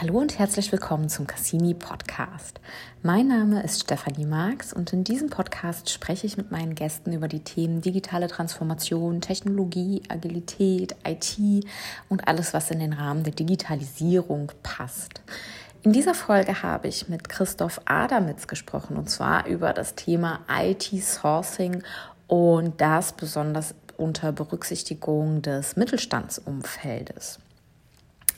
Hallo und herzlich willkommen zum Cassini Podcast. Mein Name ist Stefanie Marx und in diesem Podcast spreche ich mit meinen Gästen über die Themen digitale Transformation, Technologie, Agilität, IT und alles, was in den Rahmen der Digitalisierung passt. In dieser Folge habe ich mit Christoph Adamitz gesprochen und zwar über das Thema IT-Sourcing und das besonders unter Berücksichtigung des Mittelstandsumfeldes.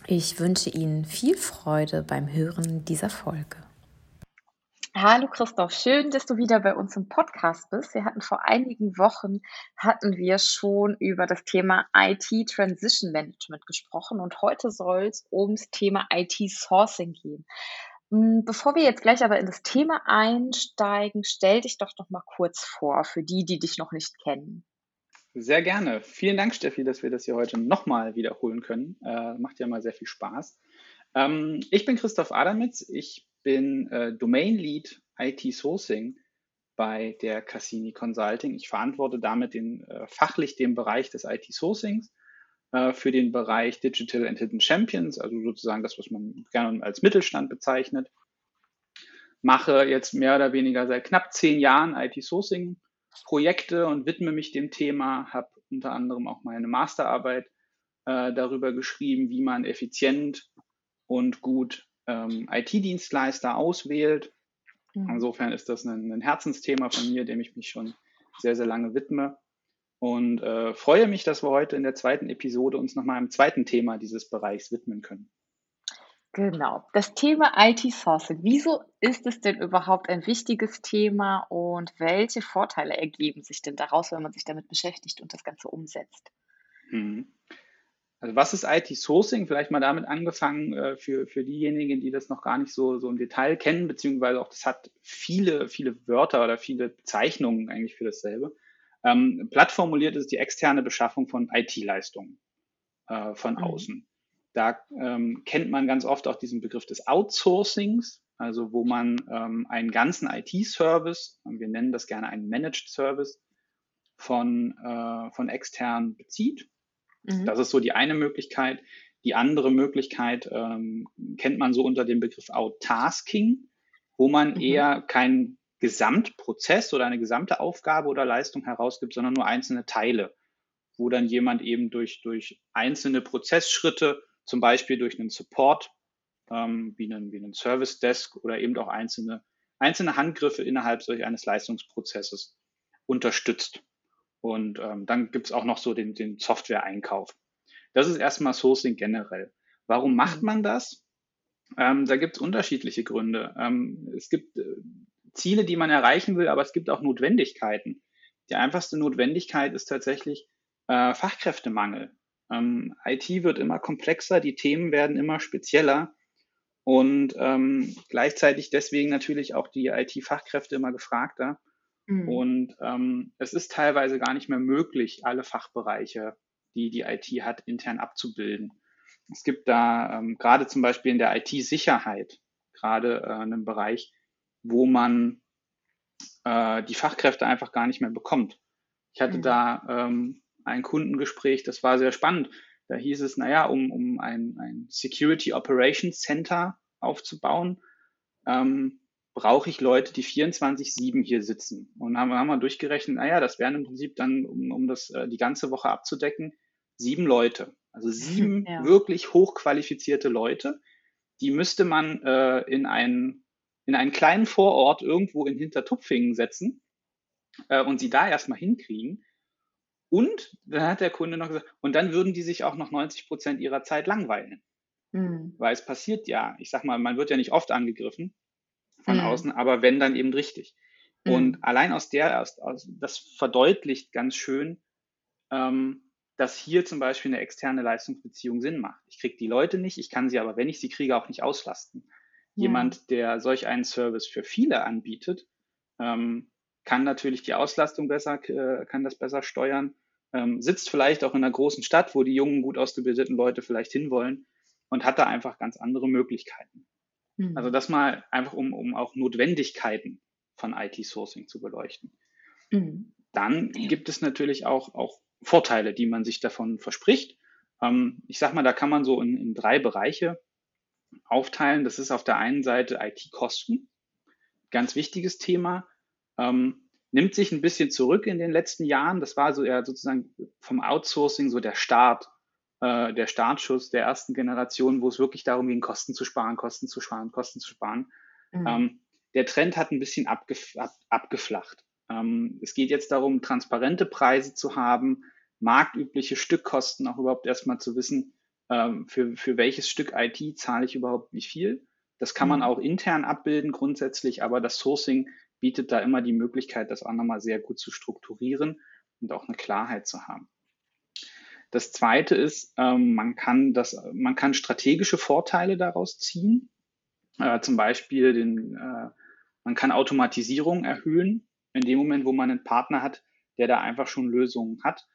Ich wünsche Ihnen viel Freude beim Hören dieser Folge. Hallo Christoph, schön, dass du wieder bei uns im Podcast bist. Wir hatten vor einigen Wochen hatten wir schon über das Thema IT Transition Management gesprochen und heute soll es ums Thema IT Sourcing gehen. Hm, bevor wir jetzt gleich aber in das Thema einsteigen, stell dich doch noch mal kurz vor für die, die dich noch nicht kennen. Sehr gerne. Vielen Dank, Steffi, dass wir das hier heute nochmal wiederholen können. Äh, macht ja mal sehr viel Spaß. Ähm, ich bin Christoph Adamitz. Ich bin äh, Domain Lead IT Sourcing bei der Cassini Consulting. Ich verantworte damit den, äh, fachlich den Bereich des IT Sourcings äh, für den Bereich Digital and Hidden Champions, also sozusagen das, was man gerne als Mittelstand bezeichnet. Mache jetzt mehr oder weniger seit knapp zehn Jahren IT Sourcing Projekte und widme mich dem Thema, habe unter anderem auch meine Masterarbeit äh, darüber geschrieben, wie man effizient und gut ähm, IT-Dienstleister auswählt. Mhm. Insofern ist das ein, ein, Herzensthema von mir, dem ich mich schon sehr, sehr lange widme. Und äh, freue mich, dass wir heute in der zweiten Episode uns nochmal einem zweiten Thema dieses Bereichs widmen können. Genau. Das Thema IT-Sourcing. Wieso ist es denn überhaupt ein wichtiges Thema und welche Vorteile ergeben sich denn daraus, wenn man sich damit beschäftigt und das Ganze umsetzt? Mhm. Also was ist IT-Sourcing? Vielleicht mal damit angefangen äh, für, für diejenigen, die das noch gar nicht so, so im Detail kennen, beziehungsweise auch das hat viele, viele Wörter oder viele Bezeichnungen eigentlich für dasselbe. Ähm, platt formuliert ist die externe Beschaffung von IT-Leistungen äh, von mhm. außen. Da ähm, kennt man ganz oft auch diesen Begriff des Outsourcings, also wo man ähm, einen ganzen IT-Service, wir nennen das gerne einen Managed Service, von, äh, von extern bezieht. Mhm. Das ist so die eine Möglichkeit. Die andere Möglichkeit ähm, kennt man so unter dem Begriff Outtasking, wo man mhm. eher keinen Gesamtprozess oder eine gesamte Aufgabe oder Leistung herausgibt, sondern nur einzelne Teile, wo dann jemand eben durch, durch einzelne Prozessschritte zum Beispiel durch einen Support, ähm, wie, einen, wie einen Service Desk oder eben auch einzelne, einzelne Handgriffe innerhalb solch eines Leistungsprozesses unterstützt. Und ähm, dann gibt es auch noch so den, den Software-Einkauf. Das ist erstmal Sourcing generell. Warum macht man das? Ähm, da gibt es unterschiedliche Gründe. Ähm, es gibt äh, Ziele, die man erreichen will, aber es gibt auch Notwendigkeiten. Die einfachste Notwendigkeit ist tatsächlich äh, Fachkräftemangel. Ähm, IT wird immer komplexer, die Themen werden immer spezieller und ähm, gleichzeitig deswegen natürlich auch die IT-Fachkräfte immer gefragter. Mhm. Und ähm, es ist teilweise gar nicht mehr möglich, alle Fachbereiche, die die IT hat, intern abzubilden. Es gibt da ähm, gerade zum Beispiel in der IT-Sicherheit gerade äh, einen Bereich, wo man äh, die Fachkräfte einfach gar nicht mehr bekommt. Ich hatte mhm. da ähm, ein Kundengespräch, das war sehr spannend. Da hieß es, naja, um, um ein, ein Security Operations Center aufzubauen, ähm, brauche ich Leute, die 24-7 hier sitzen. Und haben, haben wir durchgerechnet, naja, das wären im Prinzip dann, um, um das äh, die ganze Woche abzudecken, sieben Leute. Also sieben ja. wirklich hochqualifizierte Leute. Die müsste man äh, in, einen, in einen kleinen Vorort irgendwo in Hintertupfingen setzen äh, und sie da erstmal hinkriegen. Und dann hat der Kunde noch gesagt, und dann würden die sich auch noch 90 Prozent ihrer Zeit langweilen. Mhm. Weil es passiert ja, ich sag mal, man wird ja nicht oft angegriffen von mhm. außen, aber wenn dann eben richtig. Mhm. Und allein aus der, aus, aus, das verdeutlicht ganz schön, ähm, dass hier zum Beispiel eine externe Leistungsbeziehung Sinn macht. Ich kriege die Leute nicht, ich kann sie aber, wenn ich sie kriege, auch nicht auslasten. Ja. Jemand, der solch einen Service für viele anbietet, ähm, kann natürlich die Auslastung besser, äh, kann das besser steuern ähm, sitzt vielleicht auch in einer großen Stadt, wo die jungen, gut ausgebildeten Leute vielleicht hinwollen und hat da einfach ganz andere Möglichkeiten. Mhm. Also das mal einfach, um, um auch Notwendigkeiten von IT-Sourcing zu beleuchten. Mhm. Dann gibt es natürlich auch, auch Vorteile, die man sich davon verspricht. Ähm, ich sag mal, da kann man so in, in drei Bereiche aufteilen. Das ist auf der einen Seite IT-Kosten, ganz wichtiges Thema. Ähm, nimmt sich ein bisschen zurück in den letzten Jahren. Das war so ja sozusagen vom Outsourcing so der Start, äh, der Startschuss der ersten Generation, wo es wirklich darum ging, Kosten zu sparen, Kosten zu sparen, Kosten zu sparen. Mhm. Ähm, der Trend hat ein bisschen abgef ab, abgeflacht. Ähm, es geht jetzt darum, transparente Preise zu haben, marktübliche Stückkosten auch überhaupt erstmal zu wissen, ähm, für, für welches Stück IT zahle ich überhaupt wie viel. Das kann man mhm. auch intern abbilden grundsätzlich, aber das Sourcing bietet da immer die Möglichkeit, das auch nochmal sehr gut zu strukturieren und auch eine Klarheit zu haben. Das zweite ist, ähm, man kann das, man kann strategische Vorteile daraus ziehen. Äh, zum Beispiel den, äh, man kann Automatisierung erhöhen in dem Moment, wo man einen Partner hat, der da einfach schon Lösungen hat.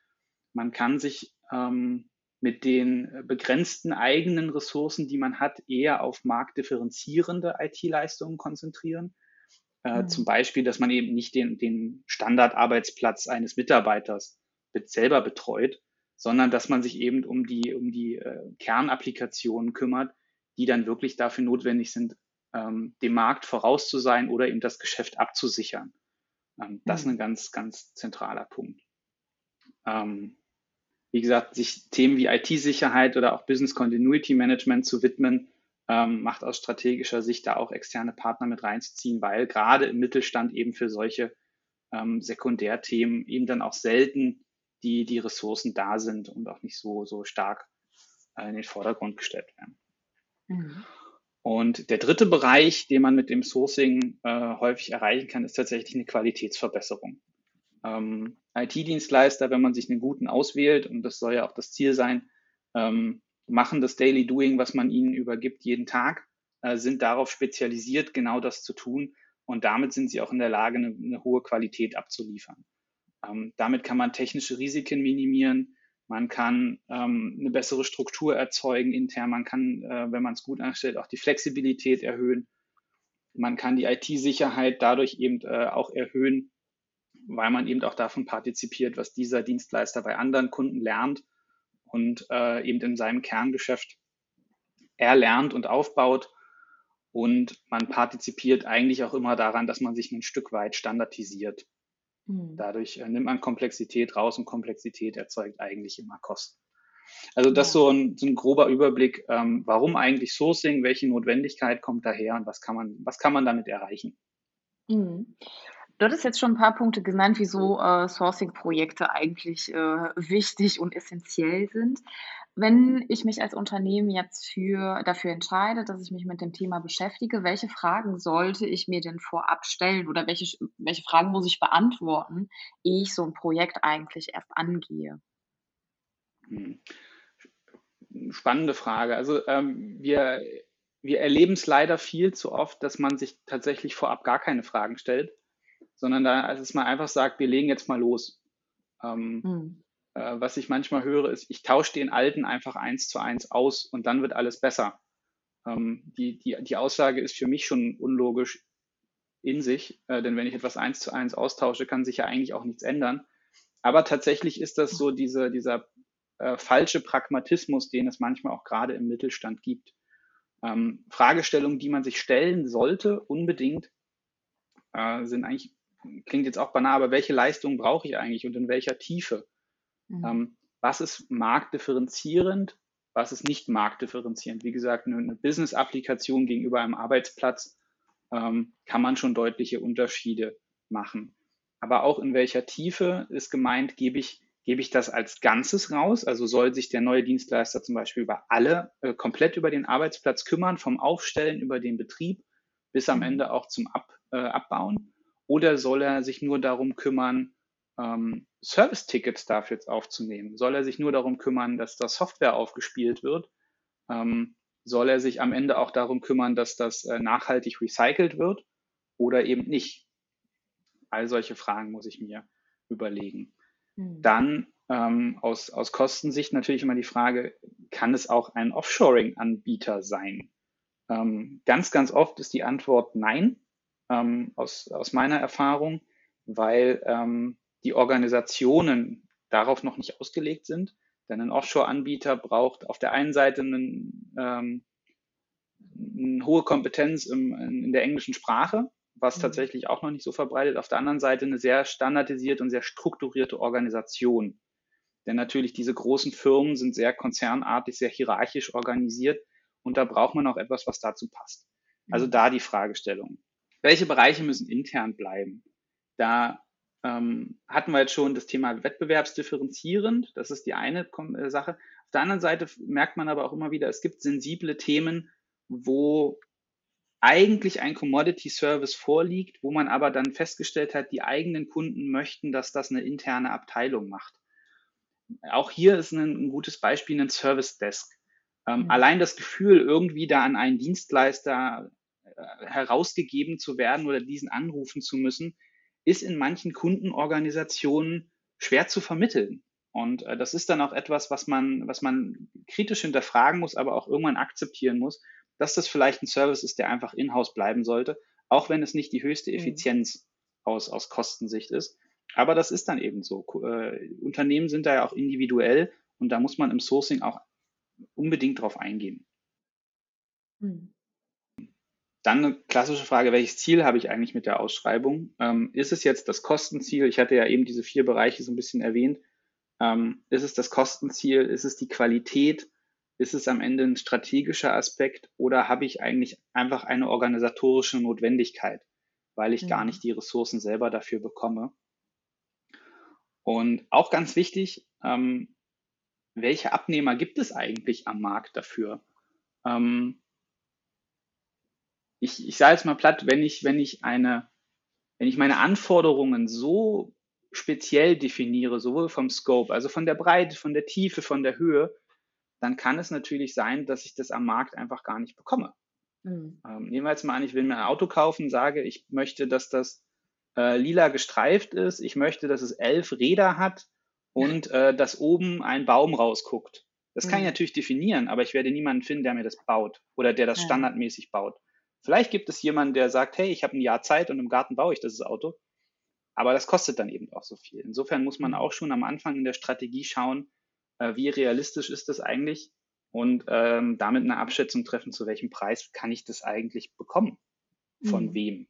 Man kann sich ähm, mit den begrenzten eigenen Ressourcen, die man hat, eher auf marktdifferenzierende IT-Leistungen konzentrieren. Äh, mhm. Zum Beispiel, dass man eben nicht den, den Standardarbeitsplatz eines Mitarbeiters selber betreut, sondern dass man sich eben um die, um die äh, Kernapplikationen kümmert, die dann wirklich dafür notwendig sind, ähm, dem Markt voraus zu sein oder eben das Geschäft abzusichern. Ähm, das mhm. ist ein ganz, ganz zentraler Punkt. Ähm, wie gesagt, sich Themen wie IT-Sicherheit oder auch Business Continuity Management zu widmen, ähm, macht aus strategischer Sicht da auch externe Partner mit reinzuziehen, weil gerade im Mittelstand eben für solche ähm, Sekundärthemen eben dann auch selten die, die Ressourcen da sind und auch nicht so, so stark äh, in den Vordergrund gestellt werden. Mhm. Und der dritte Bereich, den man mit dem Sourcing äh, häufig erreichen kann, ist tatsächlich eine Qualitätsverbesserung. Ähm, IT-Dienstleister, wenn man sich einen guten auswählt, und das soll ja auch das Ziel sein, ähm, machen das Daily Doing, was man ihnen übergibt, jeden Tag, äh, sind darauf spezialisiert, genau das zu tun. Und damit sind sie auch in der Lage, eine, eine hohe Qualität abzuliefern. Ähm, damit kann man technische Risiken minimieren. Man kann ähm, eine bessere Struktur erzeugen intern. Man kann, äh, wenn man es gut anstellt, auch die Flexibilität erhöhen. Man kann die IT-Sicherheit dadurch eben äh, auch erhöhen, weil man eben auch davon partizipiert, was dieser Dienstleister bei anderen Kunden lernt und äh, eben in seinem Kerngeschäft erlernt und aufbaut. Und man partizipiert eigentlich auch immer daran, dass man sich ein Stück weit standardisiert. Mhm. Dadurch äh, nimmt man Komplexität raus und Komplexität erzeugt eigentlich immer Kosten. Also das ja. so, ein, so ein grober Überblick, ähm, warum eigentlich Sourcing, welche Notwendigkeit kommt daher und was kann man, was kann man damit erreichen. Mhm. Du hattest jetzt schon ein paar Punkte genannt, wieso äh, Sourcing-Projekte eigentlich äh, wichtig und essentiell sind. Wenn ich mich als Unternehmen jetzt für, dafür entscheide, dass ich mich mit dem Thema beschäftige, welche Fragen sollte ich mir denn vorab stellen oder welche, welche Fragen muss ich beantworten, ehe ich so ein Projekt eigentlich erst angehe? Hm. Spannende Frage. Also ähm, wir, wir erleben es leider viel zu oft, dass man sich tatsächlich vorab gar keine Fragen stellt sondern da, dass man einfach sagt, wir legen jetzt mal los. Ähm, mhm. äh, was ich manchmal höre, ist, ich tausche den alten einfach eins zu eins aus und dann wird alles besser. Ähm, die, die, die Aussage ist für mich schon unlogisch in sich, äh, denn wenn ich etwas eins zu eins austausche, kann sich ja eigentlich auch nichts ändern. Aber tatsächlich ist das so diese, dieser äh, falsche Pragmatismus, den es manchmal auch gerade im Mittelstand gibt. Ähm, Fragestellungen, die man sich stellen sollte, unbedingt, äh, sind eigentlich klingt jetzt auch banal, aber welche Leistung brauche ich eigentlich und in welcher Tiefe? Mhm. Ähm, was ist marktdifferenzierend? Was ist nicht marktdifferenzierend? Wie gesagt, eine, eine Business-Applikation gegenüber einem Arbeitsplatz ähm, kann man schon deutliche Unterschiede machen. Aber auch in welcher Tiefe ist gemeint, gebe ich, gebe ich das als Ganzes raus? Also soll sich der neue Dienstleister zum Beispiel über alle, äh, komplett über den Arbeitsplatz kümmern, vom Aufstellen über den Betrieb bis am mhm. Ende auch zum Ab, äh, Abbauen? Oder soll er sich nur darum kümmern, ähm, Service-Tickets dafür jetzt aufzunehmen? Soll er sich nur darum kümmern, dass das Software aufgespielt wird? Ähm, soll er sich am Ende auch darum kümmern, dass das äh, nachhaltig recycelt wird oder eben nicht? All solche Fragen muss ich mir überlegen. Mhm. Dann ähm, aus, aus Kostensicht natürlich immer die Frage, kann es auch ein Offshoring-Anbieter sein? Ähm, ganz, ganz oft ist die Antwort nein ähm, aus, aus meiner Erfahrung, weil ähm, die Organisationen darauf noch nicht ausgelegt sind. Denn ein Offshore-Anbieter braucht auf der einen Seite einen, ähm, eine hohe Kompetenz im, in der englischen Sprache, was mhm. tatsächlich auch noch nicht so verbreitet. Auf der anderen Seite eine sehr standardisierte und sehr strukturierte Organisation. Denn natürlich diese großen Firmen sind sehr konzernartig, sehr hierarchisch organisiert und da braucht man auch etwas, was dazu passt. Also mhm. da die Fragestellung. Welche Bereiche müssen intern bleiben? Da ähm, hatten wir jetzt schon das Thema wettbewerbsdifferenzierend. Das ist die eine äh, Sache. Auf der anderen Seite merkt man aber auch immer wieder, es gibt sensible Themen, wo eigentlich ein Commodity Service vorliegt, wo man aber dann festgestellt hat, die eigenen Kunden möchten, dass das eine interne Abteilung macht. Auch hier ist ein, ein gutes Beispiel ein Service Desk. Ähm, mhm. Allein das Gefühl, irgendwie da an einen Dienstleister herausgegeben zu werden oder diesen anrufen zu müssen, ist in manchen Kundenorganisationen schwer zu vermitteln. Und äh, das ist dann auch etwas, was man, was man kritisch hinterfragen muss, aber auch irgendwann akzeptieren muss, dass das vielleicht ein Service ist, der einfach in-house bleiben sollte, auch wenn es nicht die höchste mhm. Effizienz aus, aus Kostensicht ist. Aber das ist dann eben so. Äh, Unternehmen sind da ja auch individuell und da muss man im Sourcing auch unbedingt drauf eingehen. Mhm. Dann eine klassische Frage, welches Ziel habe ich eigentlich mit der Ausschreibung? Ähm, ist es jetzt das Kostenziel? Ich hatte ja eben diese vier Bereiche so ein bisschen erwähnt. Ähm, ist es das Kostenziel? Ist es die Qualität? Ist es am Ende ein strategischer Aspekt oder habe ich eigentlich einfach eine organisatorische Notwendigkeit, weil ich mhm. gar nicht die Ressourcen selber dafür bekomme? Und auch ganz wichtig, ähm, welche Abnehmer gibt es eigentlich am Markt dafür? Ähm, ich, ich sage jetzt mal platt, wenn ich, wenn ich eine, wenn ich meine Anforderungen so speziell definiere, sowohl vom Scope, also von der Breite, von der Tiefe, von der Höhe, dann kann es natürlich sein, dass ich das am Markt einfach gar nicht bekomme. Mhm. Ähm, nehmen wir jetzt mal an, ich will mir ein Auto kaufen, sage, ich möchte, dass das äh, lila gestreift ist, ich möchte, dass es elf Räder hat und äh, dass oben ein Baum rausguckt. Das mhm. kann ich mhm. natürlich definieren, aber ich werde niemanden finden, der mir das baut oder der das ja. standardmäßig baut. Vielleicht gibt es jemanden, der sagt, hey, ich habe ein Jahr Zeit und im Garten baue ich das Auto. Aber das kostet dann eben auch so viel. Insofern muss man mhm. auch schon am Anfang in der Strategie schauen, äh, wie realistisch ist das eigentlich und ähm, damit eine Abschätzung treffen, zu welchem Preis kann ich das eigentlich bekommen, von mhm. wem.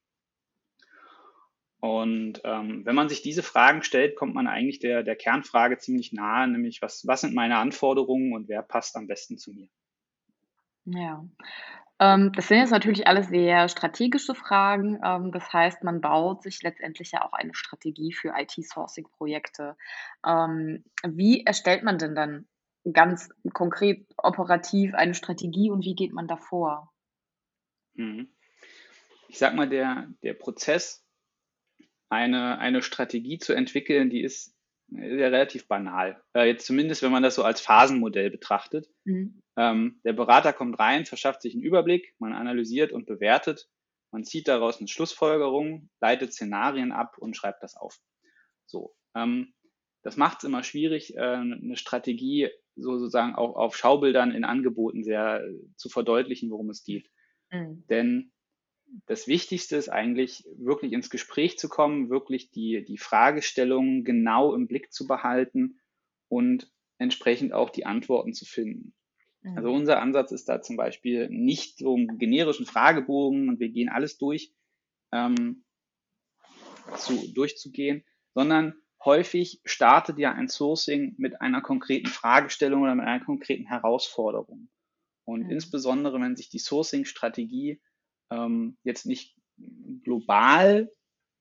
Und ähm, wenn man sich diese Fragen stellt, kommt man eigentlich der, der Kernfrage ziemlich nahe, nämlich was, was sind meine Anforderungen und wer passt am besten zu mir? Ja, das sind jetzt natürlich alles sehr strategische Fragen. Ähm, das heißt, man baut sich letztendlich ja auch eine Strategie für IT-Sourcing-Projekte. Ähm, wie erstellt man denn dann ganz konkret operativ eine Strategie und wie geht man da vor? Mhm. Ich sag mal, der, der Prozess, eine, eine Strategie zu entwickeln, die ist ja relativ banal. Äh, jetzt zumindest, wenn man das so als Phasenmodell betrachtet. Mhm. Ähm, der Berater kommt rein, verschafft sich einen Überblick, man analysiert und bewertet, man zieht daraus eine Schlussfolgerung, leitet Szenarien ab und schreibt das auf. So, ähm, das macht es immer schwierig, äh, eine Strategie so sozusagen auch auf Schaubildern in Angeboten sehr äh, zu verdeutlichen, worum es geht. Mhm. Denn das Wichtigste ist eigentlich, wirklich ins Gespräch zu kommen, wirklich die, die Fragestellungen genau im Blick zu behalten und entsprechend auch die Antworten zu finden. Mhm. Also unser Ansatz ist da zum Beispiel nicht so einen generischen Fragebogen und wir gehen alles durch, ähm, zu, durchzugehen, sondern häufig startet ja ein Sourcing mit einer konkreten Fragestellung oder mit einer konkreten Herausforderung. Und mhm. insbesondere, wenn sich die Sourcing-Strategie ähm, jetzt nicht global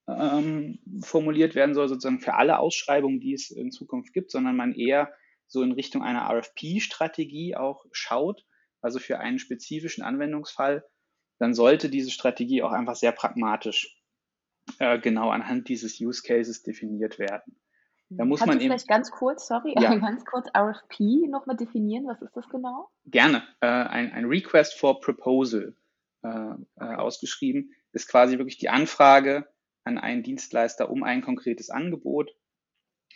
ähm, formuliert werden soll, sozusagen für alle Ausschreibungen, die es in Zukunft gibt, sondern man eher so in Richtung einer RFP-Strategie auch schaut, also für einen spezifischen Anwendungsfall, dann sollte diese Strategie auch einfach sehr pragmatisch äh, genau anhand dieses Use Cases definiert werden. Da muss Kannst man du eben, vielleicht ganz kurz, sorry, ja. ganz kurz RFP nochmal definieren? Was ist das genau? Gerne. Äh, ein, ein Request for Proposal. Äh, äh, ausgeschrieben, ist quasi wirklich die Anfrage an einen Dienstleister um ein konkretes Angebot.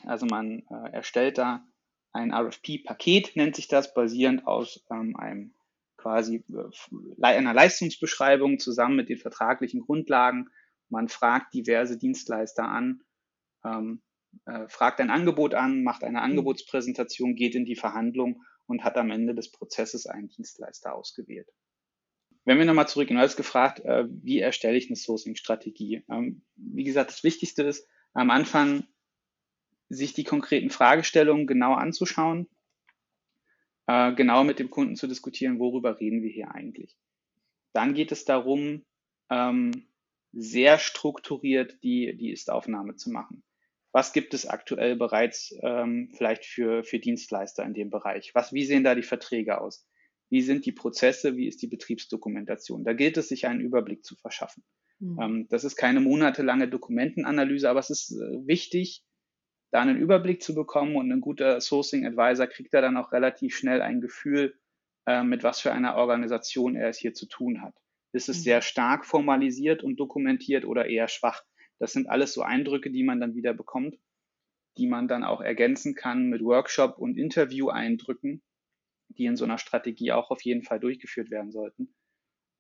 Also man äh, erstellt da ein RFP-Paket, nennt sich das, basierend aus ähm, einem quasi äh, einer Leistungsbeschreibung zusammen mit den vertraglichen Grundlagen. Man fragt diverse Dienstleister an, ähm, äh, fragt ein Angebot an, macht eine mhm. Angebotspräsentation, geht in die Verhandlung und hat am Ende des Prozesses einen Dienstleister ausgewählt wenn wir nochmal zurückgehen, du hast gefragt, äh, wie erstelle ich eine Sourcing-Strategie? Ähm, wie gesagt, das Wichtigste ist am Anfang, sich die konkreten Fragestellungen genau anzuschauen, äh, genau mit dem Kunden zu diskutieren, worüber reden wir hier eigentlich. Dann geht es darum, ähm, sehr strukturiert die, die Ist-Aufnahme zu machen. Was gibt es aktuell bereits ähm, vielleicht für, für Dienstleister in dem Bereich? Was, wie sehen da die Verträge aus? Wie sind die Prozesse? Wie ist die Betriebsdokumentation? Da gilt es, sich einen Überblick zu verschaffen. Mhm. Das ist keine monatelange Dokumentenanalyse, aber es ist äh, wichtig, da einen Überblick zu bekommen und ein guter Sourcing Advisor kriegt da dann auch relativ schnell ein Gefühl, äh, mit was für einer Organisation er es hier zu tun hat. Ist es mhm. sehr stark formalisiert und dokumentiert oder eher schwach? Das sind alles so Eindrücke, die man dann wieder bekommt, die man dann auch ergänzen kann mit Workshop- und Interview-Eindrücken, die in so einer Strategie auch auf jeden Fall durchgeführt werden sollten,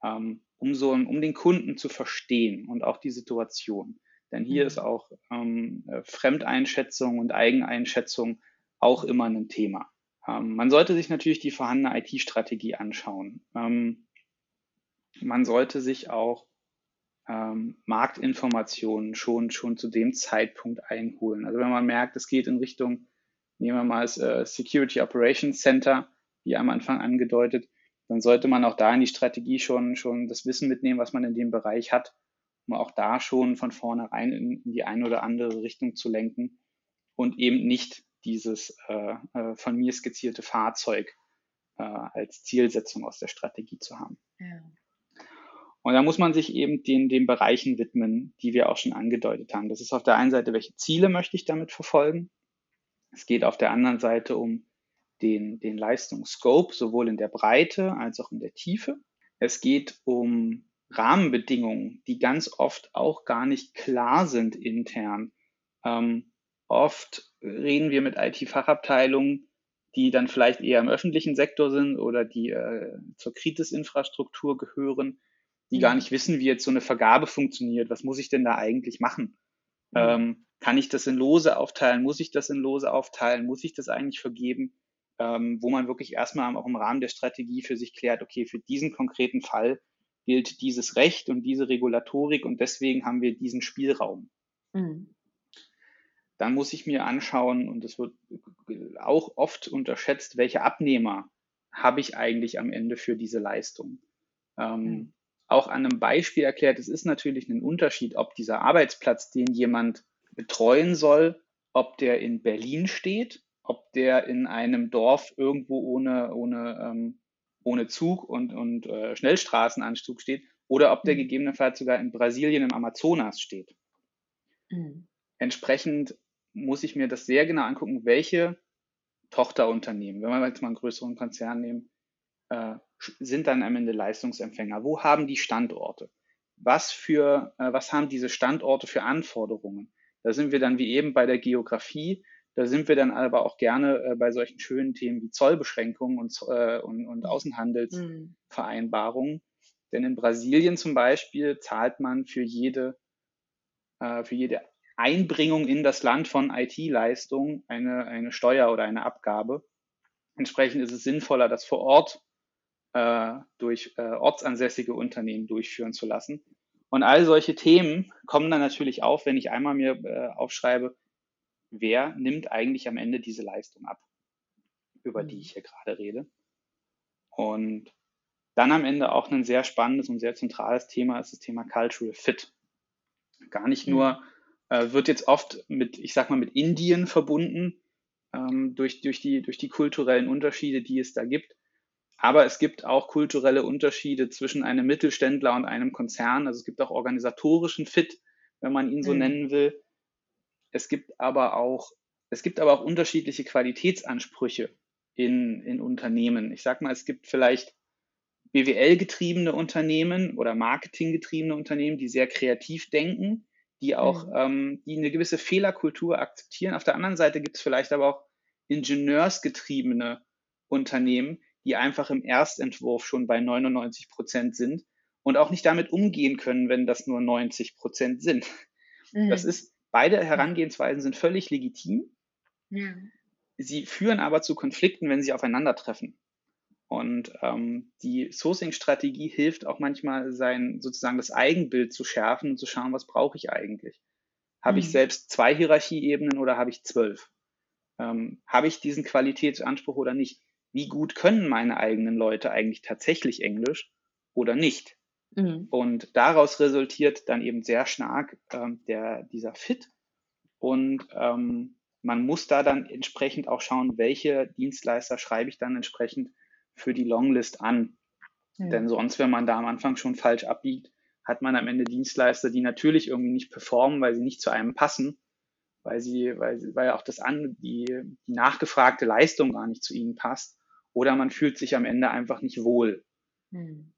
ähm, um, so, um den Kunden zu verstehen und auch die Situation. Denn hier mhm. ist auch ähm, äh, Fremdeinschätzung und Eigeneinschätzung auch immer ein Thema. Ähm, man sollte sich natürlich die vorhandene IT-Strategie anschauen. Ähm, man sollte sich auch ähm, Marktinformationen schon, schon zu dem Zeitpunkt einholen. Also wenn man merkt, es geht in Richtung, nehmen wir mal das äh, Security Operations Center, wie am Anfang angedeutet, dann sollte man auch da in die Strategie schon, schon das Wissen mitnehmen, was man in dem Bereich hat, um auch da schon von vornherein in, die eine oder andere Richtung zu lenken und eben nicht dieses äh, äh, von mir skizzierte Fahrzeug äh, als Zielsetzung aus der Strategie zu haben. Ja. Und da muss man sich eben den, den Bereichen widmen, die wir auch schon angedeutet haben. Das ist auf der einen Seite, welche Ziele möchte ich damit verfolgen? Es geht auf der anderen Seite um den, den Leistungsscope, sowohl in der Breite als auch in der Tiefe. Es geht um Rahmenbedingungen, die ganz oft auch gar nicht klar sind intern. Ähm, oft reden wir mit IT-Fachabteilungen, die dann vielleicht eher im öffentlichen Sektor sind oder die äh, zur Kritis-Infrastruktur gehören, die mhm. gar nicht wissen, wie jetzt so eine Vergabe funktioniert. Was muss ich denn da eigentlich machen? Mhm. Ähm, kann ich das in Lose aufteilen? Muss ich das in Lose aufteilen? Muss ich das eigentlich vergeben? Ähm, wo man wirklich erstmal auch im Rahmen der Strategie für sich klärt, okay, für diesen konkreten Fall gilt dieses Recht und diese Regulatorik und deswegen haben wir diesen Spielraum. Mhm. Dann muss ich mir anschauen, und das wird auch oft unterschätzt, welche Abnehmer habe ich eigentlich am Ende für diese Leistung. Ähm, mhm auch an einem Beispiel erklärt, es ist natürlich ein Unterschied, ob dieser Arbeitsplatz, den jemand betreuen soll, ob der in Berlin steht, ob der in einem Dorf irgendwo ohne, ohne, ähm, ohne Zug und, und äh, Schnellstraßenanzug steht oder ob der mhm. gegebenenfalls sogar in Brasilien im Amazonas steht. Mhm. Entsprechend muss ich mir das sehr genau angucken, welche Tochterunternehmen, wenn wir jetzt mal einen größeren Konzern nehmen, äh, sind dann am Ende Leistungsempfänger? Wo haben die Standorte? Was für, äh, was haben diese Standorte für Anforderungen? Da sind wir dann wie eben bei der Geografie. Da sind wir dann aber auch gerne äh, bei solchen schönen Themen wie Zollbeschränkungen und, äh, und, und Außenhandelsvereinbarungen. Mhm. Denn in Brasilien zum Beispiel zahlt man für jede, äh, für jede Einbringung in das Land von IT-Leistungen eine, eine Steuer oder eine Abgabe. Entsprechend ist es sinnvoller, das vor Ort äh, durch äh, ortsansässige Unternehmen durchführen zu lassen. Und all solche Themen kommen dann natürlich auf, wenn ich einmal mir äh, aufschreibe, wer nimmt eigentlich am Ende diese Leistung ab, über die mhm. ich hier gerade rede. Und dann am Ende auch ein sehr spannendes und sehr zentrales Thema ist das Thema Cultural Fit. Gar nicht nur, mhm. äh, wird jetzt oft mit, ich sag mal, mit Indien verbunden, ähm, durch, durch, die, durch die kulturellen Unterschiede, die es da gibt. Aber es gibt auch kulturelle Unterschiede zwischen einem Mittelständler und einem Konzern. Also es gibt auch organisatorischen Fit, wenn man ihn so mhm. nennen will. Es gibt aber auch, es gibt aber auch unterschiedliche Qualitätsansprüche in, in Unternehmen. Ich sag mal, es gibt vielleicht BWL-getriebene Unternehmen oder Marketing-getriebene Unternehmen, die sehr kreativ denken, die auch, mhm. ähm, die eine gewisse Fehlerkultur akzeptieren. Auf der anderen Seite gibt es vielleicht aber auch ingenieursgetriebene Unternehmen, die einfach im Erstentwurf schon bei 99 Prozent sind und auch nicht damit umgehen können, wenn das nur 90 Prozent sind. Mhm. Das ist, beide Herangehensweisen sind völlig legitim. Ja. Sie führen aber zu Konflikten, wenn sie aufeinandertreffen. Und ähm, die Sourcing-Strategie hilft auch manchmal, sein sozusagen das Eigenbild zu schärfen und zu schauen, was brauche ich eigentlich. Habe mhm. ich selbst zwei Hierarchieebenen oder habe ich zwölf? Ähm, habe ich diesen Qualitätsanspruch oder nicht? Wie gut können meine eigenen Leute eigentlich tatsächlich Englisch oder nicht? Mhm. Und daraus resultiert dann eben sehr stark ähm, der, dieser Fit. Und ähm, man muss da dann entsprechend auch schauen, welche Dienstleister schreibe ich dann entsprechend für die Longlist an. Mhm. Denn sonst, wenn man da am Anfang schon falsch abbiegt, hat man am Ende Dienstleister, die natürlich irgendwie nicht performen, weil sie nicht zu einem passen, weil sie, weil, weil auch das an, die, die nachgefragte Leistung gar nicht zu ihnen passt. Oder man fühlt sich am Ende einfach nicht wohl. Mhm.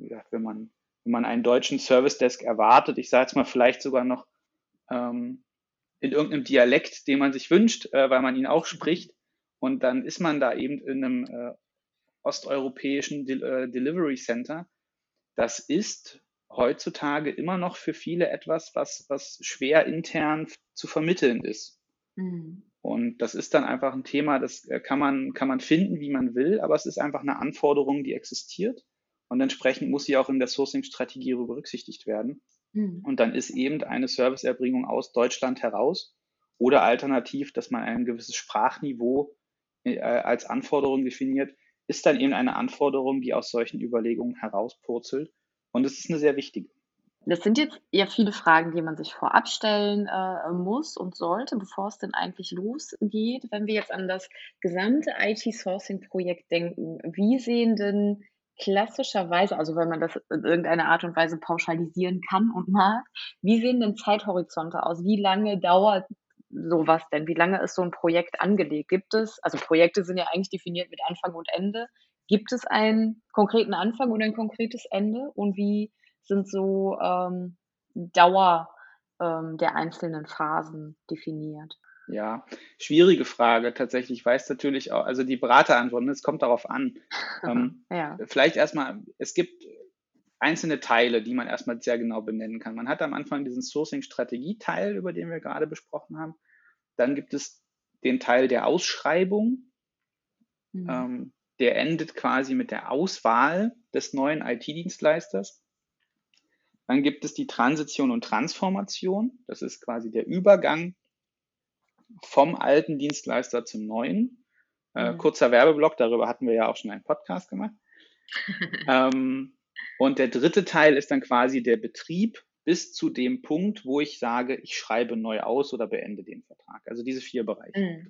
Wie gesagt, wenn man, wenn man einen deutschen Service Desk erwartet, ich sage jetzt mal vielleicht sogar noch ähm, in irgendeinem Dialekt, den man sich wünscht, äh, weil man ihn auch spricht, und dann ist man da eben in einem äh, osteuropäischen De äh, Delivery Center. Das ist heutzutage immer noch für viele etwas, was, was schwer intern zu vermitteln ist. Mhm. Und das ist dann einfach ein Thema, das äh, kann man, kann man finden, wie man will, aber es ist einfach eine Anforderung, die existiert. Und entsprechend muss sie auch in der Sourcing-Strategie berücksichtigt werden. Mhm. Und dann ist eben eine Serviceerbringung aus Deutschland heraus oder alternativ, dass man ein gewisses Sprachniveau äh, als Anforderung definiert, ist dann eben eine Anforderung, die aus solchen Überlegungen herauspurzelt. Und es ist eine sehr wichtige. Das sind jetzt eher viele Fragen, die man sich vorab stellen äh, muss und sollte, bevor es denn eigentlich losgeht. Wenn wir jetzt an das gesamte IT-Sourcing-Projekt denken, wie sehen denn klassischerweise, also wenn man das in irgendeiner Art und Weise pauschalisieren kann und mag, wie sehen denn Zeithorizonte aus? Wie lange dauert sowas denn? Wie lange ist so ein Projekt angelegt? Gibt es, also Projekte sind ja eigentlich definiert mit Anfang und Ende. Gibt es einen konkreten Anfang und ein konkretes Ende? Und wie sind so ähm, Dauer ähm, der einzelnen Phasen definiert? Ja, schwierige Frage tatsächlich. Ich weiß natürlich auch, also die Beraterantworten, es kommt darauf an. ähm, ja. Vielleicht erstmal, es gibt einzelne Teile, die man erstmal sehr genau benennen kann. Man hat am Anfang diesen Sourcing-Strategie-Teil, über den wir gerade besprochen haben. Dann gibt es den Teil der Ausschreibung. Mhm. Ähm, der endet quasi mit der Auswahl des neuen IT-Dienstleisters. Dann gibt es die Transition und Transformation. Das ist quasi der Übergang vom alten Dienstleister zum neuen. Äh, mhm. kurzer Werbeblock, darüber hatten wir ja auch schon einen Podcast gemacht. ähm, und der dritte Teil ist dann quasi der Betrieb bis zu dem Punkt, wo ich sage, ich schreibe neu aus oder beende den Vertrag. Also diese vier Bereiche. Mhm.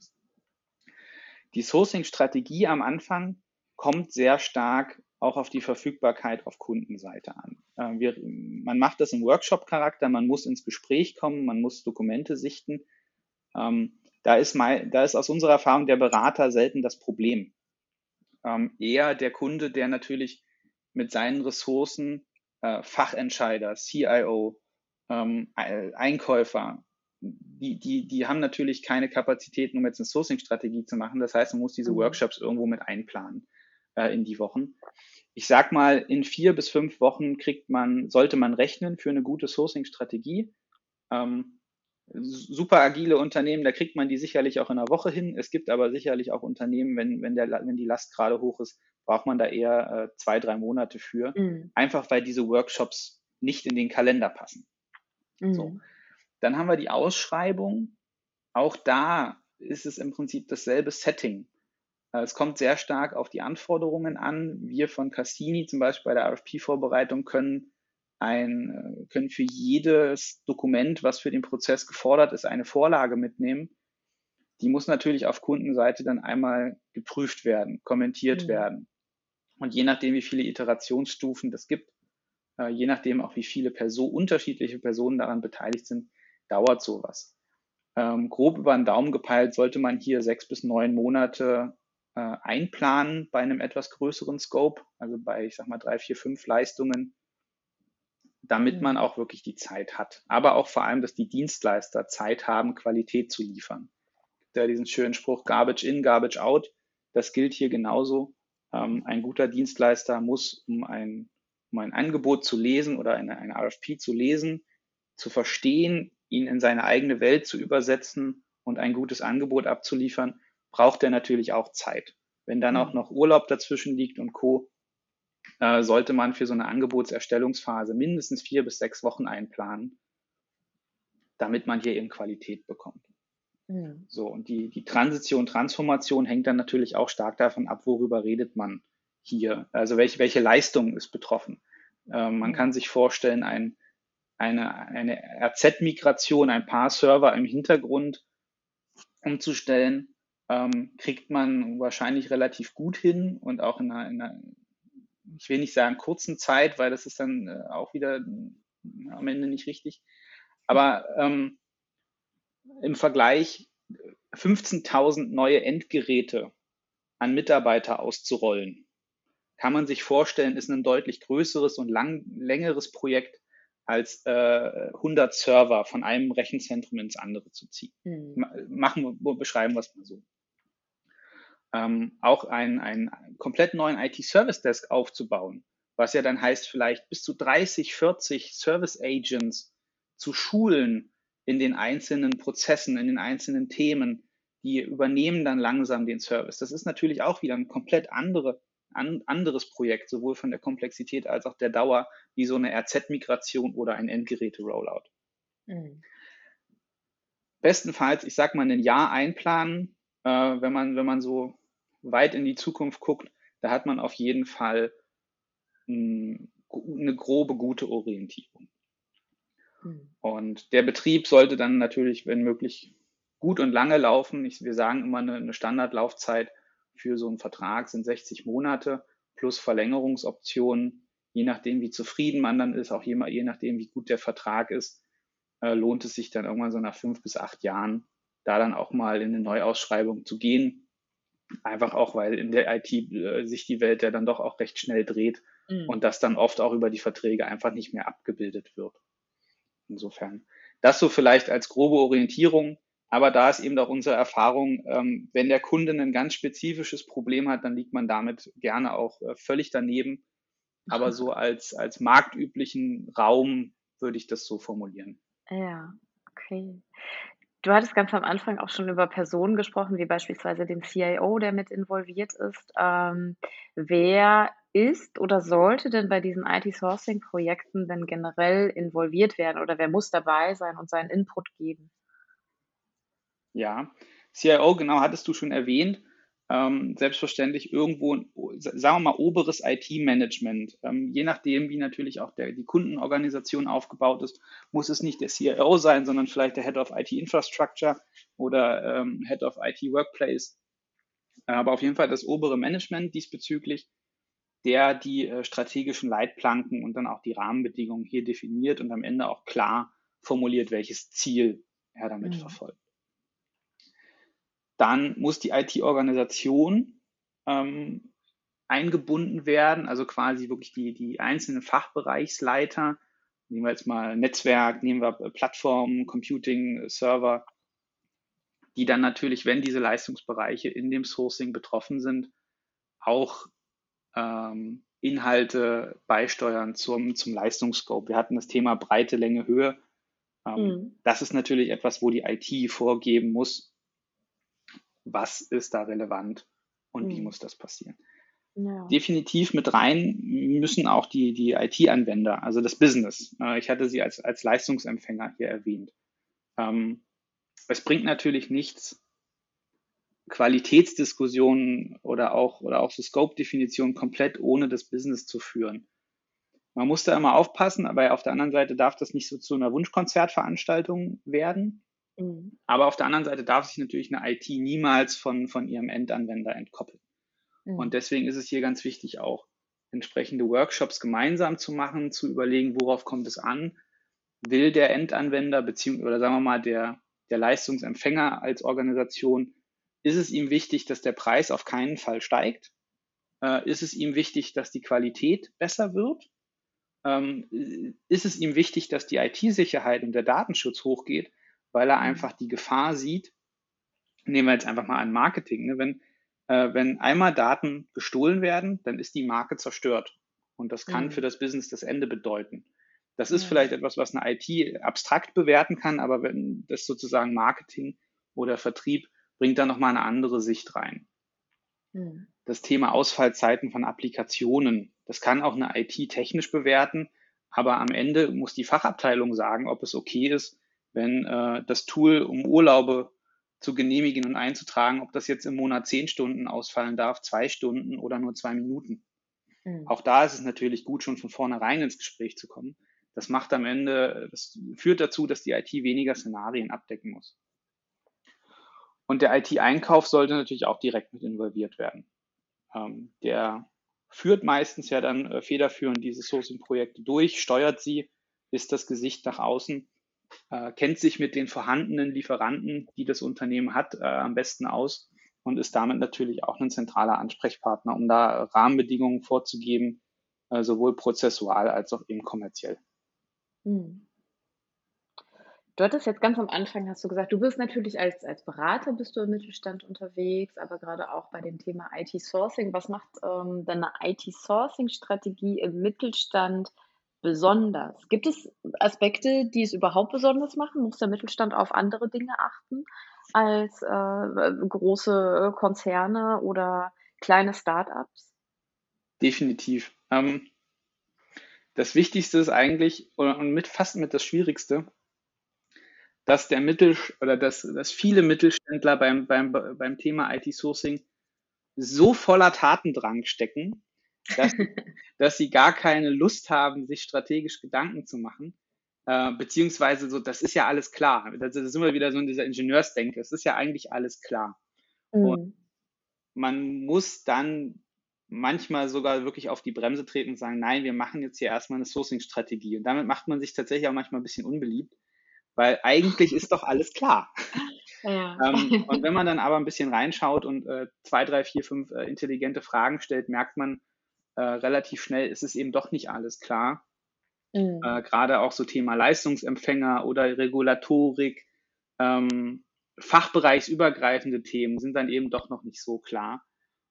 Die Sourcing-Strategie am Anfang kommt sehr stark auch auf die Verfügbarkeit auf Kundenseite an. Äh, wir, man macht das im Workshop-Charakter, man muss ins Gespräch kommen, man muss Dokumente sichten. Ähm, da, ist mein, da ist aus unserer Erfahrung der Berater selten das Problem. Ähm, eher der Kunde, der natürlich mit seinen Ressourcen äh, Fachentscheider, CIO, ähm, Einkäufer, die, die, die haben natürlich keine Kapazitäten, um jetzt eine Sourcing-Strategie zu machen. Das heißt, man muss diese mhm. Workshops irgendwo mit einplanen äh, in die Wochen. Ich sag mal, in vier bis fünf Wochen kriegt man, sollte man rechnen für eine gute Sourcing-Strategie. Ähm, super agile Unternehmen, da kriegt man die sicherlich auch in einer Woche hin. Es gibt aber sicherlich auch Unternehmen, wenn, wenn, der, wenn die Last gerade hoch ist, braucht man da eher äh, zwei, drei Monate für. Mhm. Einfach weil diese Workshops nicht in den Kalender passen. Mhm. So. Dann haben wir die Ausschreibung. Auch da ist es im Prinzip dasselbe Setting. Äh, es kommt sehr stark auf die Anforderungen an. Wir von Cassini zum Beispiel bei der RFP-Vorbereitung können ein, äh, können für jedes Dokument, was für den Prozess gefordert ist, eine Vorlage mitnehmen. Die muss natürlich auf Kundenseite dann einmal geprüft werden, kommentiert mhm. werden. Und je nachdem, wie viele Iterationsstufen das gibt, äh, je nachdem auch wie viele Person, unterschiedliche Personen daran beteiligt sind, dauert sowas. Ähm, grob über den Daumen gepeilt sollte man hier sechs bis neun Monate äh, einplanen bei einem etwas größeren Scope, also bei, ich sag mal, drei, vier, fünf Leistungen damit man mhm. auch wirklich die Zeit hat. Aber auch vor allem, dass die Dienstleister Zeit haben, Qualität zu liefern. Da diesen schönen Spruch Garbage in, Garbage out. Das gilt hier genauso. Ähm, ein guter Dienstleister muss, um ein, um ein Angebot zu lesen oder eine, eine RFP zu lesen, zu verstehen, ihn in seine eigene Welt zu übersetzen und ein gutes Angebot abzuliefern, braucht er natürlich auch Zeit. Wenn dann auch noch Urlaub dazwischen liegt und Co., äh, sollte man für so eine Angebotserstellungsphase mindestens vier bis sechs Wochen einplanen, damit man hier eben Qualität bekommt. Mhm. So, und die, die Transition, Transformation hängt dann natürlich auch stark davon ab, worüber redet man hier. Also welche, welche Leistung ist betroffen. Ähm, man mhm. kann sich vorstellen, ein, eine, eine RZ-Migration, ein paar Server im Hintergrund umzustellen, ähm, kriegt man wahrscheinlich relativ gut hin und auch in einer, in einer, ich will nicht sagen kurzen Zeit, weil das ist dann äh, auch wieder äh, am Ende nicht richtig. Aber ähm, im Vergleich 15.000 neue Endgeräte an Mitarbeiter auszurollen, kann man sich vorstellen, ist ein deutlich größeres und lang, längeres Projekt als äh, 100 Server von einem Rechenzentrum ins andere zu ziehen. Mhm. Machen wir, beschreiben wir es mal so. Ähm, auch einen, einen komplett neuen IT-Service-Desk aufzubauen, was ja dann heißt, vielleicht bis zu 30, 40 Service-Agents zu schulen in den einzelnen Prozessen, in den einzelnen Themen, die übernehmen dann langsam den Service. Das ist natürlich auch wieder ein komplett andere, an, anderes Projekt, sowohl von der Komplexität als auch der Dauer, wie so eine RZ-Migration oder ein Endgeräte-Rollout. Mhm. Bestenfalls, ich sag mal, ein Jahr einplanen, äh, wenn man, wenn man so weit in die Zukunft guckt, da hat man auf jeden Fall eine grobe, gute Orientierung. Mhm. Und der Betrieb sollte dann natürlich, wenn möglich, gut und lange laufen. Ich, wir sagen immer, eine, eine Standardlaufzeit für so einen Vertrag sind 60 Monate plus Verlängerungsoptionen. Je nachdem, wie zufrieden man dann ist, auch je, je nachdem, wie gut der Vertrag ist, äh, lohnt es sich dann irgendwann so nach fünf bis acht Jahren, da dann auch mal in eine Neuausschreibung zu gehen. Einfach auch, weil in der IT äh, sich die Welt ja dann doch auch recht schnell dreht mhm. und das dann oft auch über die Verträge einfach nicht mehr abgebildet wird. Insofern. Das so vielleicht als grobe Orientierung. Aber da ist eben auch unsere Erfahrung, ähm, wenn der Kunde ein ganz spezifisches Problem hat, dann liegt man damit gerne auch äh, völlig daneben. Aber so als, als marktüblichen Raum würde ich das so formulieren. Ja, okay. Du hattest ganz am Anfang auch schon über Personen gesprochen, wie beispielsweise den CIO, der mit involviert ist. Ähm, wer ist oder sollte denn bei diesen IT-Sourcing-Projekten denn generell involviert werden oder wer muss dabei sein und seinen Input geben? Ja, CIO, genau, hattest du schon erwähnt. Ähm, selbstverständlich irgendwo, sagen wir mal, oberes IT-Management. Ähm, je nachdem, wie natürlich auch der, die Kundenorganisation aufgebaut ist, muss es nicht der CIO sein, sondern vielleicht der Head of IT Infrastructure oder ähm, Head of IT Workplace. Aber auf jeden Fall das obere Management diesbezüglich, der die äh, strategischen Leitplanken und dann auch die Rahmenbedingungen hier definiert und am Ende auch klar formuliert, welches Ziel er damit mhm. verfolgt. Dann muss die IT-Organisation ähm, eingebunden werden, also quasi wirklich die, die einzelnen Fachbereichsleiter. Nehmen wir jetzt mal Netzwerk, nehmen wir Plattformen, Computing, Server, die dann natürlich, wenn diese Leistungsbereiche in dem Sourcing betroffen sind, auch ähm, Inhalte beisteuern zum, zum Leistungsscope. Wir hatten das Thema Breite, Länge, Höhe. Ähm, mhm. Das ist natürlich etwas, wo die IT vorgeben muss, was ist da relevant und mhm. wie muss das passieren. Ja. Definitiv mit rein müssen auch die, die IT-Anwender, also das Business. Äh, ich hatte sie als, als Leistungsempfänger hier erwähnt. Ähm, es bringt natürlich nichts, Qualitätsdiskussionen oder auch, oder auch so Scope-Definitionen komplett ohne das Business zu führen. Man muss da immer aufpassen, aber auf der anderen Seite darf das nicht so zu einer Wunschkonzertveranstaltung werden, Mhm. Aber auf der anderen Seite darf sich natürlich eine IT niemals von, von ihrem Endanwender entkoppeln. Mhm. Und deswegen ist es hier ganz wichtig, auch entsprechende Workshops gemeinsam zu machen, zu überlegen, worauf kommt es an. Will der Endanwender, beziehungsweise, oder sagen wir mal, der, der Leistungsempfänger als Organisation, ist es ihm wichtig, dass der Preis auf keinen Fall steigt? Äh, ist es ihm wichtig, dass die Qualität besser wird? Ähm, ist es ihm wichtig, dass die IT-Sicherheit und der Datenschutz hochgeht? Weil er einfach die Gefahr sieht, nehmen wir jetzt einfach mal an Marketing, ne? wenn, äh, wenn einmal Daten gestohlen werden, dann ist die Marke zerstört. Und das kann mhm. für das Business das Ende bedeuten. Das ist ja. vielleicht etwas, was eine IT abstrakt bewerten kann, aber wenn das sozusagen Marketing oder Vertrieb bringt da nochmal eine andere Sicht rein. Mhm. das Thema Ausfallzeiten von Applikationen. Das kann auch eine IT technisch bewerten, aber am Ende muss die Fachabteilung sagen, ob es okay ist, wenn äh, das Tool, um Urlaube zu genehmigen und einzutragen, ob das jetzt im Monat zehn Stunden ausfallen darf, zwei Stunden oder nur zwei Minuten. Mhm. Auch da ist es natürlich gut, schon von vornherein ins Gespräch zu kommen. Das macht am Ende, das führt dazu, dass die IT weniger Szenarien abdecken muss. Und der IT-Einkauf sollte natürlich auch direkt mit involviert werden. Ähm, der führt meistens ja dann äh, federführend diese Sourcing-Projekte durch, steuert sie, ist das Gesicht nach außen, äh, kennt sich mit den vorhandenen Lieferanten, die das Unternehmen hat, äh, am besten aus und ist damit natürlich auch ein zentraler Ansprechpartner, um da Rahmenbedingungen vorzugeben, äh, sowohl prozessual als auch eben kommerziell. Hm. Du hattest jetzt ganz am Anfang, hast du gesagt, du bist natürlich als, als Berater bist du im Mittelstand unterwegs, aber gerade auch bei dem Thema IT-Sourcing. Was macht ähm, deine IT-Sourcing-Strategie im Mittelstand besonders? Gibt es Aspekte, die es überhaupt besonders machen? Muss der Mittelstand auf andere Dinge achten als äh, große Konzerne oder kleine Startups? Definitiv. Ähm, das Wichtigste ist eigentlich und mit fast mit das Schwierigste, dass der Mittel oder dass, dass viele Mittelständler beim, beim, beim Thema IT-Sourcing so voller Tatendrang stecken, dass, dass sie gar keine Lust haben, sich strategisch Gedanken zu machen. Äh, beziehungsweise so, das ist ja alles klar. Das, das ist immer wieder so in dieser Ingenieursdenke. Es ist ja eigentlich alles klar. Mhm. Und man muss dann manchmal sogar wirklich auf die Bremse treten und sagen, nein, wir machen jetzt hier erstmal eine Sourcing-Strategie. Und damit macht man sich tatsächlich auch manchmal ein bisschen unbeliebt, weil eigentlich ist doch alles klar. Ja. ähm, und wenn man dann aber ein bisschen reinschaut und äh, zwei, drei, vier, fünf äh, intelligente Fragen stellt, merkt man äh, relativ schnell, ist es eben doch nicht alles klar. Mhm. Äh, gerade auch so Thema Leistungsempfänger oder Regulatorik, ähm, fachbereichsübergreifende Themen sind dann eben doch noch nicht so klar.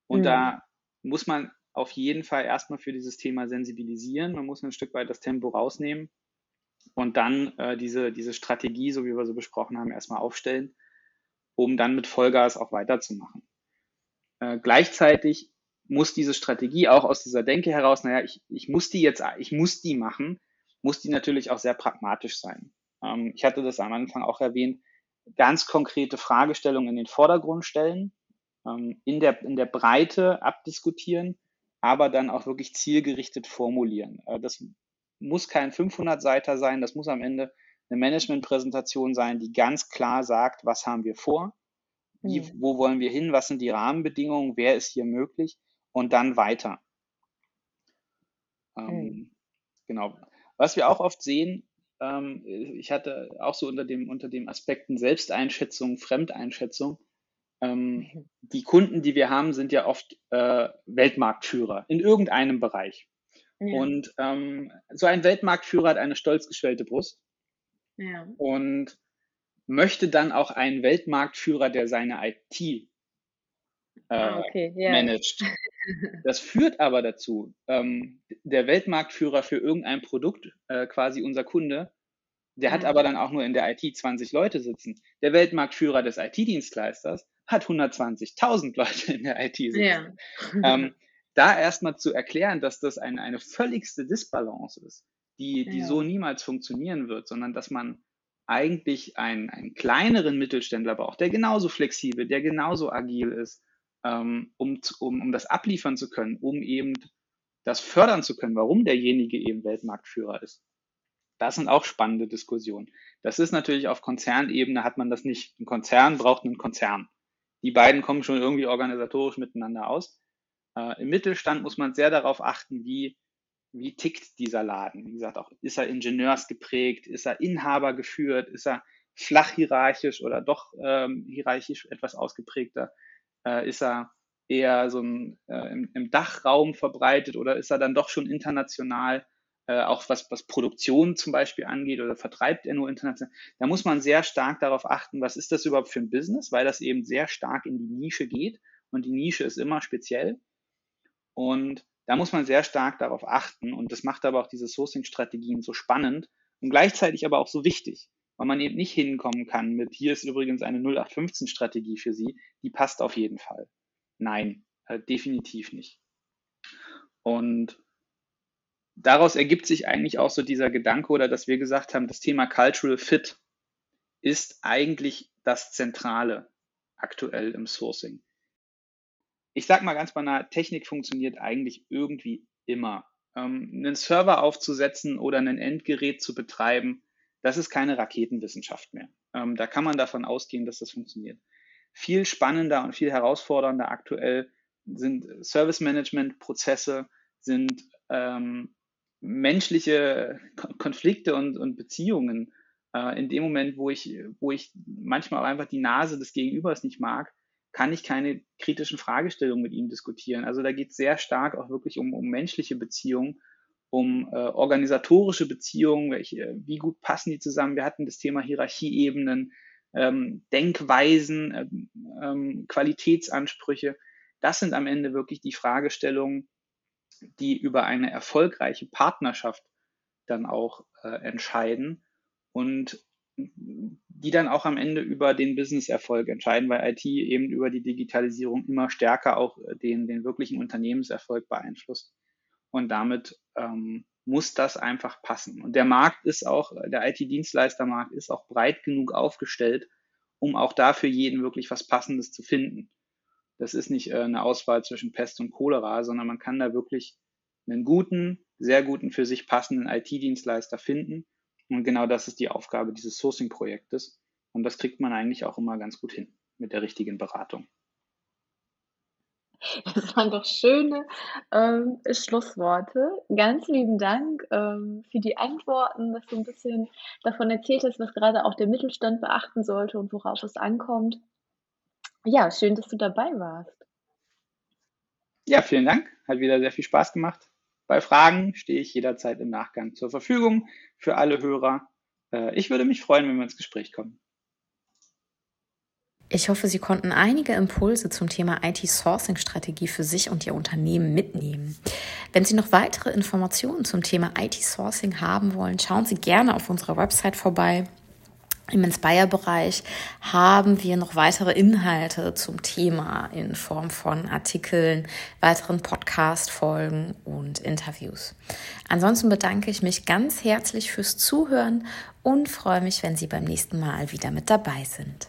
Und mhm. da muss man auf jeden Fall erstmal für dieses Thema sensibilisieren. Man muss ein Stück weit das Tempo rausnehmen und dann äh, diese, diese Strategie, so wie wir so besprochen haben, erstmal aufstellen, um dann mit Vollgas auch weiterzumachen. Äh, gleichzeitig muss diese Strategie auch aus dieser Denke heraus, naja, ich, ich muss die jetzt, ich muss die machen, muss die natürlich auch sehr pragmatisch sein. Ähm, ich hatte das am Anfang auch erwähnt, ganz konkrete Fragestellungen in den Vordergrund stellen, ähm, in, der, in der Breite abdiskutieren, aber dann auch wirklich zielgerichtet formulieren. Äh, das muss kein 500-Seiter sein, das muss am Ende eine Managementpräsentation sein, die ganz klar sagt, was haben wir vor, wie, mhm. wo wollen wir hin, was sind die Rahmenbedingungen, wer ist hier möglich und dann weiter. Ähm, mhm. Genau. Was wir auch oft sehen, ähm, ich hatte auch so unter dem, unter dem Aspekten Selbsteinschätzung, Fremdeinschätzung, ähm, mhm. die Kunden, die wir haben, sind ja oft äh, Weltmarktführer in irgendeinem Bereich. Ja. Und ähm, so ein Weltmarktführer hat eine stolz geschwellte Brust ja. und möchte dann auch einen Weltmarktführer, der seine IT ah, okay. yeah. managt. Das führt aber dazu, ähm, der Weltmarktführer für irgendein Produkt, äh, quasi unser Kunde, der hat aber dann auch nur in der IT 20 Leute sitzen. Der Weltmarktführer des IT-Dienstleisters hat 120.000 Leute in der IT sitzen. Ja. ähm, da erstmal zu erklären, dass das eine, eine völligste Disbalance ist, die, die ja. so niemals funktionieren wird, sondern dass man eigentlich einen, einen kleineren Mittelständler braucht, der genauso flexibel, der genauso agil ist, ähm, um, um, um das abliefern zu können, um eben das fördern zu können, warum derjenige eben Weltmarktführer ist. Das sind auch spannende Diskussionen. Das ist natürlich auf Konzernebene hat man das nicht. Ein Konzern braucht einen Konzern. Die beiden kommen schon irgendwie organisatorisch miteinander aus. Äh, Im Mittelstand muss man sehr darauf achten, wie, wie tickt dieser Laden. Wie gesagt, auch ist er ingenieursgeprägt, ist er Inhaber geführt, ist er flach hierarchisch oder doch ähm, hierarchisch etwas ausgeprägter, äh, ist er eher so ein, äh, im, im Dachraum verbreitet oder ist er dann doch schon international? Äh, auch was, was Produktion zum Beispiel angeht oder vertreibt er nur international, da muss man sehr stark darauf achten, was ist das überhaupt für ein Business, weil das eben sehr stark in die Nische geht und die Nische ist immer speziell. Und da muss man sehr stark darauf achten und das macht aber auch diese Sourcing-Strategien so spannend und gleichzeitig aber auch so wichtig, weil man eben nicht hinkommen kann mit, hier ist übrigens eine 0815-Strategie für Sie, die passt auf jeden Fall. Nein, Äh, definitiv nicht. Und daraus ergibt sich eigentlich auch so dieser Gedanke oder dass wir gesagt haben, das Thema Cultural Fit ist eigentlich das Zentrale aktuell im Sourcing. Ich sage mal ganz banal, Technik funktioniert eigentlich irgendwie immer. Ähm, einen Server aufzusetzen oder ein Endgerät zu betreiben, das ist keine Raketenwissenschaft mehr. Ähm, da kann man davon ausgehen, dass das funktioniert. Viel spannender und viel herausfordernder aktuell sind Service Management Prozesse, sind ähm, menschliche Konflikte und, und Beziehungen. Äh, in dem Moment, wo ich, wo ich manchmal einfach die Nase des Gegenübers nicht mag, kann ich keine kritischen Fragestellungen mit ihm diskutieren. Also da geht es sehr stark auch wirklich um, um menschliche Beziehungen, um äh, organisatorische Beziehungen, welche, wie gut passen die zusammen. Wir hatten das Thema Hierarchieebenen, ähm, Denkweisen, ähm, ähm, Qualitätsansprüche. Das sind am Ende wirklich die Fragestellungen, die über eine erfolgreiche Partnerschaft dann auch äh, entscheiden und die dann auch am Ende über den Business-Erfolg entscheiden, weil IT eben über die Digitalisierung immer stärker auch äh, den, den wirklichen Unternehmenserfolg beeinflusst. Und damit ähm, muss das einfach passen. Und der Markt ist auch, der IT-Dienstleistermarkt ist auch breit genug aufgestellt, um auch dafür jeden wirklich was Passendes zu finden. Das ist nicht äh, eine Auswahl zwischen Pest und Cholera, sondern man kann da wirklich einen guten, sehr guten, für sich passenden IT-Dienstleister finden. Und genau das ist die Aufgabe dieses Sourcing-Projektes. Und das kriegt man eigentlich auch immer ganz gut hin mit der richtigen Beratung. Das waren doch schöne ähm, Schlussworte. Ganz lieben Dank ähm, für die Antworten, dass du ein bisschen davon erzählt hast, was gerade auch der Mittelstand beachten sollte und worauf es ankommt. Ja, schön, dass du dabei warst. Ja, vielen Dank. Hat wieder sehr viel Spaß gemacht. Bei Fragen stehe ich jederzeit im Nachgang zur Verfügung für alle Hörer. Äh, ich würde mich freuen, wenn wir ins Gespräch kommen. Ich hoffe, Sie konnten einige Impulse zum Thema IT-Sourcing-Strategie für sich und Ihr Unternehmen mitnehmen. Wenn Sie noch weitere Informationen zum Thema IT-Sourcing haben wollen, schauen Sie gerne auf unserer Website vorbei im Inspire-Bereich haben wir noch weitere Inhalte zum Thema in Form von Artikeln, weiteren Podcast-Folgen und Interviews. Ansonsten bedanke ich mich ganz herzlich fürs Zuhören und freue mich, wenn Sie beim nächsten Mal wieder mit dabei sind.